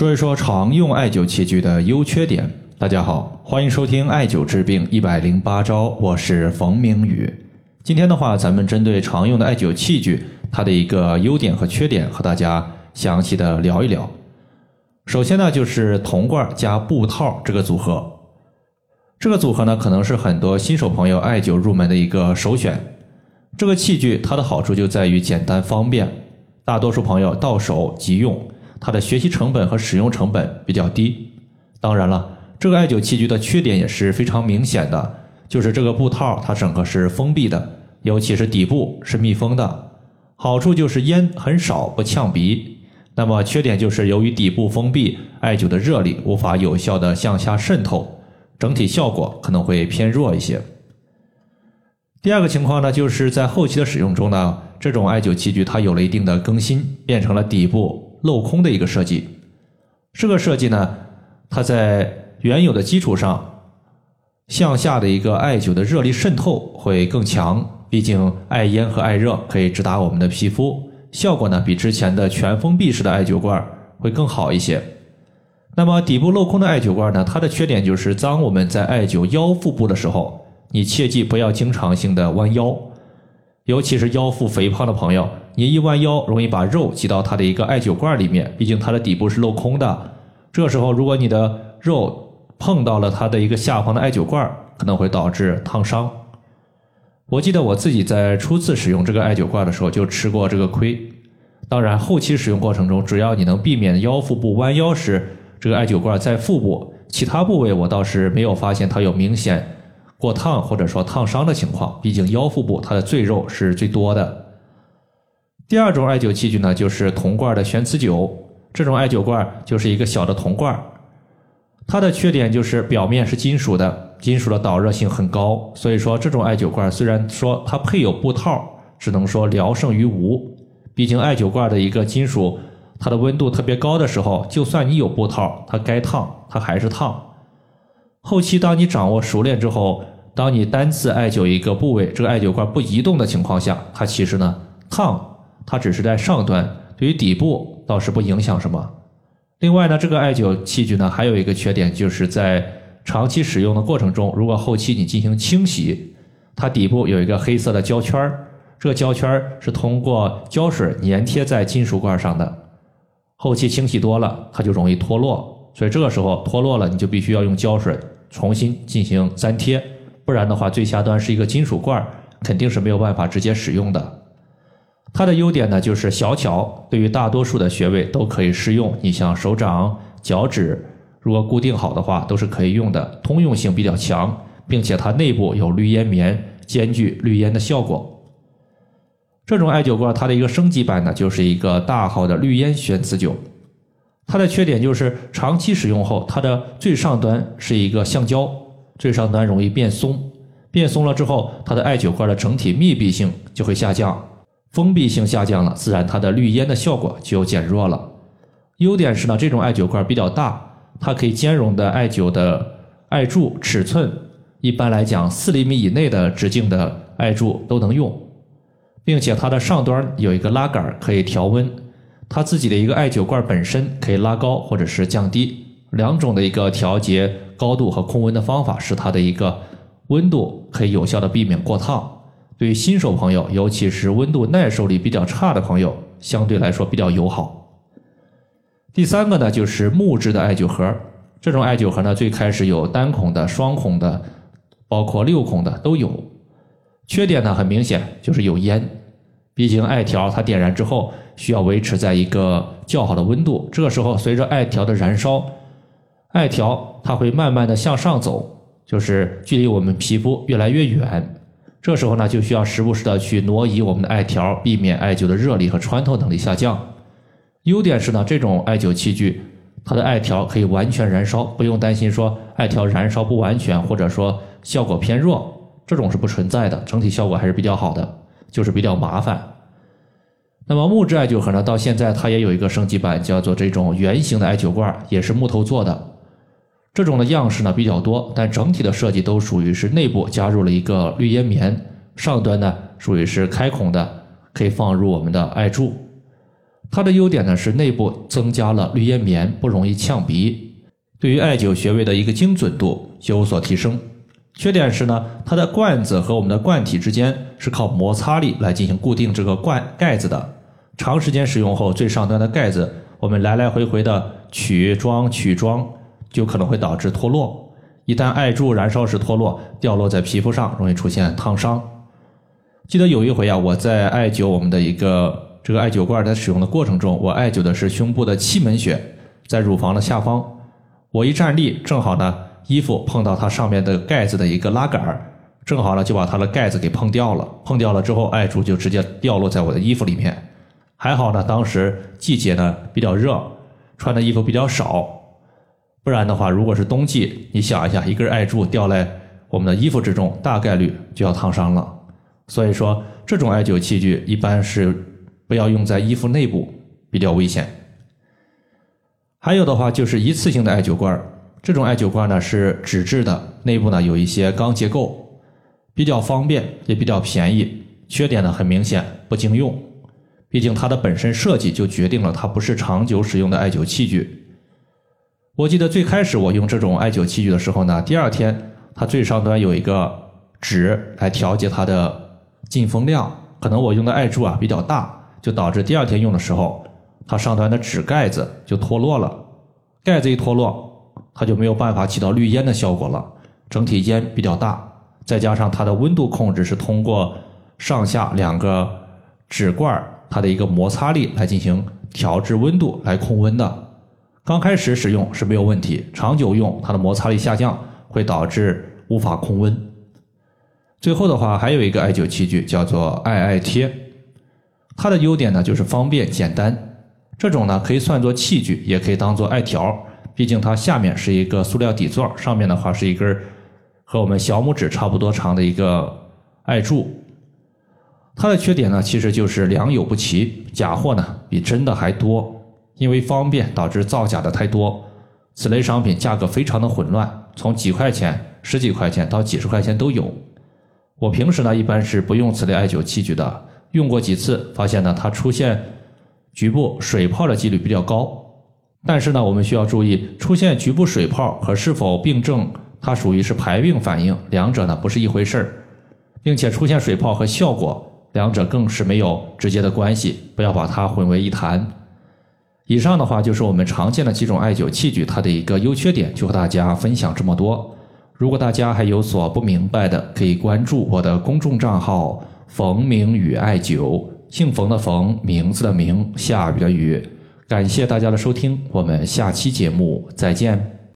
说一说常用艾灸器具的优缺点。大家好，欢迎收听《艾灸治病一百零八招》，我是冯明宇。今天的话，咱们针对常用的艾灸器具，它的一个优点和缺点，和大家详细的聊一聊。首先呢，就是铜罐加布套这个组合。这个组合呢，可能是很多新手朋友艾灸入门的一个首选。这个器具它的好处就在于简单方便，大多数朋友到手即用。它的学习成本和使用成本比较低。当然了，这个艾灸器具的缺点也是非常明显的，就是这个布套它整个是封闭的，尤其是底部是密封的。好处就是烟很少，不呛鼻。那么缺点就是由于底部封闭，艾灸的热力无法有效的向下渗透，整体效果可能会偏弱一些。第二个情况呢，就是在后期的使用中呢，这种艾灸器具它有了一定的更新，变成了底部。镂空的一个设计，这个设计呢，它在原有的基础上，向下的一个艾灸的热力渗透会更强。毕竟艾烟和艾热可以直达我们的皮肤，效果呢比之前的全封闭式的艾灸罐会更好一些。那么底部镂空的艾灸罐呢，它的缺点就是当我们在艾灸腰腹部的时候，你切记不要经常性的弯腰。尤其是腰腹肥胖的朋友，你一弯腰容易把肉挤到它的一个艾灸罐里面，毕竟它的底部是镂空的。这时候，如果你的肉碰到了它的一个下方的艾灸罐，可能会导致烫伤。我记得我自己在初次使用这个艾灸罐的时候就吃过这个亏。当然，后期使用过程中，只要你能避免腰腹部弯腰时，这个艾灸罐在腹部其他部位，我倒是没有发现它有明显。过烫或者说烫伤的情况，毕竟腰腹部它的赘肉是最多的。第二种艾灸器具呢，就是铜罐的玄磁灸。这种艾灸罐就是一个小的铜罐，它的缺点就是表面是金属的，金属的导热性很高。所以说，这种艾灸罐虽然说它配有布套，只能说聊胜于无。毕竟艾灸罐的一个金属，它的温度特别高的时候，就算你有布套，它该烫它还是烫。后期当你掌握熟练之后，当你单次艾灸一个部位，这个艾灸罐不移动的情况下，它其实呢烫，它只是在上端，对于底部倒是不影响什么。另外呢，这个艾灸器具呢还有一个缺点，就是在长期使用的过程中，如果后期你进行清洗，它底部有一个黑色的胶圈儿，这个胶圈儿是通过胶水粘贴在金属罐上的，后期清洗多了，它就容易脱落。所以这个时候脱落了，你就必须要用胶水重新进行粘贴，不然的话，最下端是一个金属罐，肯定是没有办法直接使用的。它的优点呢，就是小巧，对于大多数的穴位都可以适用。你像手掌、脚趾，如果固定好的话，都是可以用的，通用性比较强，并且它内部有滤烟棉，兼具滤烟的效果。这种艾灸罐它的一个升级版呢，就是一个大号的滤烟玄磁灸。它的缺点就是长期使用后，它的最上端是一个橡胶，最上端容易变松，变松了之后，它的艾灸罐的整体密闭性就会下降，封闭性下降了，自然它的滤烟的效果就减弱了。优点是呢，这种艾灸罐比较大，它可以兼容的艾灸的艾柱尺寸，一般来讲四厘米以内的直径的艾柱都能用，并且它的上端有一个拉杆可以调温。它自己的一个艾灸罐本身可以拉高或者是降低，两种的一个调节高度和控温的方法，使它的一个温度可以有效的避免过烫。对于新手朋友，尤其是温度耐受力比较差的朋友，相对来说比较友好。第三个呢，就是木质的艾灸盒。这种艾灸盒呢，最开始有单孔的、双孔的，包括六孔的都有。缺点呢，很明显就是有烟，毕竟艾条它点燃之后。需要维持在一个较好的温度，这个时候随着艾条的燃烧，艾条它会慢慢的向上走，就是距离我们皮肤越来越远。这时候呢，就需要时不时的去挪移我们的艾条，避免艾灸的热力和穿透能力下降。优点是呢，这种艾灸器具它的艾条可以完全燃烧，不用担心说艾条燃烧不完全或者说效果偏弱，这种是不存在的，整体效果还是比较好的，就是比较麻烦。那么木质艾灸盒呢？到现在它也有一个升级版，叫做这种圆形的艾灸罐，也是木头做的。这种的样式呢比较多，但整体的设计都属于是内部加入了一个滤烟棉，上端呢属于是开孔的，可以放入我们的艾柱。它的优点呢是内部增加了绿烟棉，不容易呛鼻，对于艾灸穴位的一个精准度有所提升。缺点是呢，它的罐子和我们的罐体之间是靠摩擦力来进行固定这个罐盖子的。长时间使用后，最上端的盖子我们来来回回的取装取装，就可能会导致脱落。一旦艾柱燃烧时脱落，掉落在皮肤上，容易出现烫伤。记得有一回啊，我在艾灸我们的一个这个艾灸罐在使用的过程中，我艾灸的是胸部的气门穴，在乳房的下方。我一站立，正好呢。衣服碰到它上面的盖子的一个拉杆儿，正好呢就把它的盖子给碰掉了。碰掉了之后，艾柱就直接掉落在我的衣服里面。还好呢，当时季节呢比较热，穿的衣服比较少，不然的话，如果是冬季，你想一下，一根艾柱掉在我们的衣服之中，大概率就要烫伤了。所以说，这种艾灸器具一般是不要用在衣服内部，比较危险。还有的话就是一次性的艾灸罐。这种艾灸罐呢是纸质的，内部呢有一些钢结构，比较方便，也比较便宜。缺点呢很明显，不经用。毕竟它的本身设计就决定了它不是长久使用的艾灸器具。我记得最开始我用这种艾灸器具的时候呢，第二天它最上端有一个纸来调节它的进风量，可能我用的艾柱啊比较大，就导致第二天用的时候，它上端的纸盖子就脱落了。盖子一脱落。它就没有办法起到滤烟的效果了，整体烟比较大，再加上它的温度控制是通过上下两个纸罐它的一个摩擦力来进行调制温度来控温的。刚开始使用是没有问题，长久用它的摩擦力下降，会导致无法控温。最后的话还有一个艾灸器具叫做艾艾贴，它的优点呢就是方便简单，这种呢可以算作器具，也可以当做艾条。毕竟它下面是一个塑料底座，上面的话是一根和我们小拇指差不多长的一个艾柱。它的缺点呢，其实就是良莠不齐，假货呢比真的还多。因为方便导致造假的太多，此类商品价格非常的混乱，从几块钱、十几块钱到几十块钱都有。我平时呢一般是不用此类艾灸器具的，用过几次，发现呢它出现局部水泡的几率比较高。但是呢，我们需要注意，出现局部水泡和是否病症，它属于是排病反应，两者呢不是一回事儿，并且出现水泡和效果，两者更是没有直接的关系，不要把它混为一谈。以上的话就是我们常见的几种艾灸器具，它的一个优缺点，就和大家分享这么多。如果大家还有所不明白的，可以关注我的公众账号“冯明宇艾灸”，姓冯的冯，名字的名，下雨的雨。感谢大家的收听，我们下期节目再见。